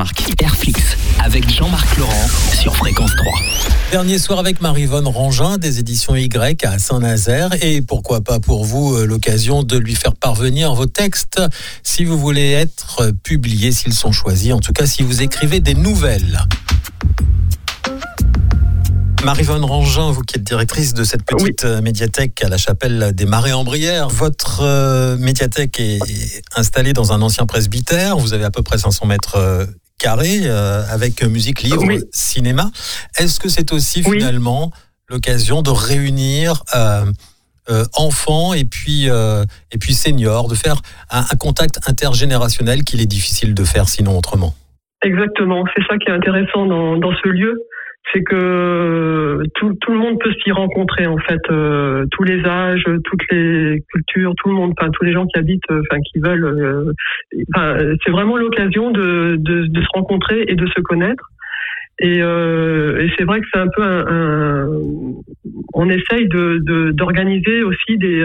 Jean-Marc. Airflix avec Jean-Marc Laurent sur Fréquence 3. Dernier soir avec Marivonne Rangin des éditions Y à Saint-Nazaire et pourquoi pas pour vous euh, l'occasion de lui faire parvenir vos textes si vous voulez être publiés, s'ils sont choisis, en tout cas si vous écrivez des nouvelles. Marie-Vonne Rangin, vous qui êtes directrice de cette petite euh, médiathèque à la chapelle des Marais en Brière, votre euh, médiathèque est installée dans un ancien presbytère. Vous avez à peu près 500 mètres euh, carrés avec musique, livre, cinéma. Est-ce que c'est aussi finalement l'occasion de réunir enfants et puis, et puis seniors, de faire un, contact intergénérationnel qu'il est difficile de faire sinon autrement? Exactement, c'est ça qui est intéressant dans, dans ce lieu c'est que tout, tout, le monde peut s'y rencontrer en fait, euh, tous les âges, toutes les cultures, tout le monde, enfin tous les gens qui habitent, euh, enfin qui veulent. Euh, c'est vraiment l'occasion de, de, de, se rencontrer et de se connaître. Et, et c'est vrai que c'est un peu un, on essaye de d'organiser aussi des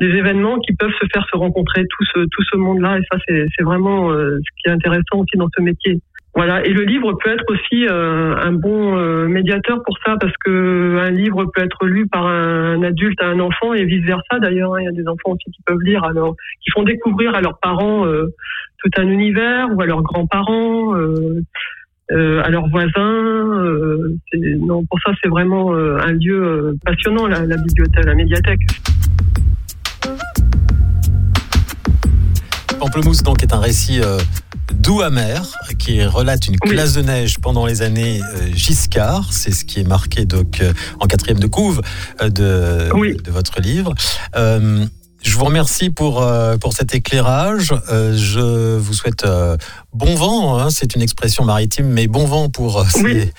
des événements qui peuvent se faire se rencontrer tout ce tout ce monde-là. Et ça, c'est vraiment ce qui est intéressant aussi dans ce métier. Voilà, et le livre peut être aussi euh, un bon euh, médiateur pour ça, parce que un livre peut être lu par un, adulte à un enfant et vice versa. D'ailleurs, hein. il y a des enfants aussi qui peuvent lire, alors qui font découvrir à leurs parents euh, tout un univers ou à leurs grands-parents, à leurs voisins. non, pour ça, c'est vraiment un lieu passionnant, la, bibliothèque, la médiathèque. Pamplemousse donc est un récit doux amer qui relate une classe de neige pendant les années euh, Giscard. C'est ce qui est marqué donc euh, en quatrième de couve euh, de, de votre livre. je vous remercie pour, pour cet éclairage. je vous souhaite bon vent, hein. c'est une expression maritime, mais bon vent pour ces,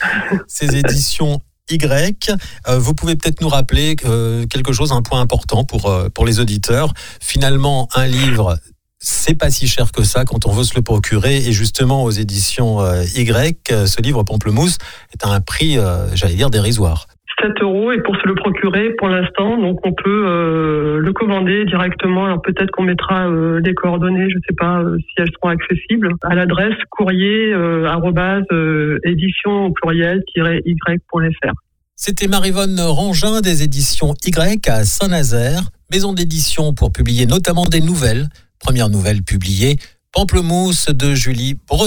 ces éditions Y. vous pouvez peut-être nous rappeler quelque chose, un point important pour, pour les auditeurs. Finalement, un livre c'est pas si cher que ça quand on veut se le procurer. Et justement, aux éditions euh, Y, euh, ce livre Pamplemousse est à un prix, euh, j'allais dire, dérisoire. 7 euros et pour se le procurer pour l'instant, donc on peut le commander directement. Alors peut-être qu'on mettra des coordonnées, je ne sais pas si elles seront accessibles, à l'adresse courrier édition au pluriel y.fr. C'était Marivonne Rangin des éditions Y à Saint-Nazaire, maison d'édition pour publier notamment des nouvelles Première nouvelle publiée, Pamplemousse de Julie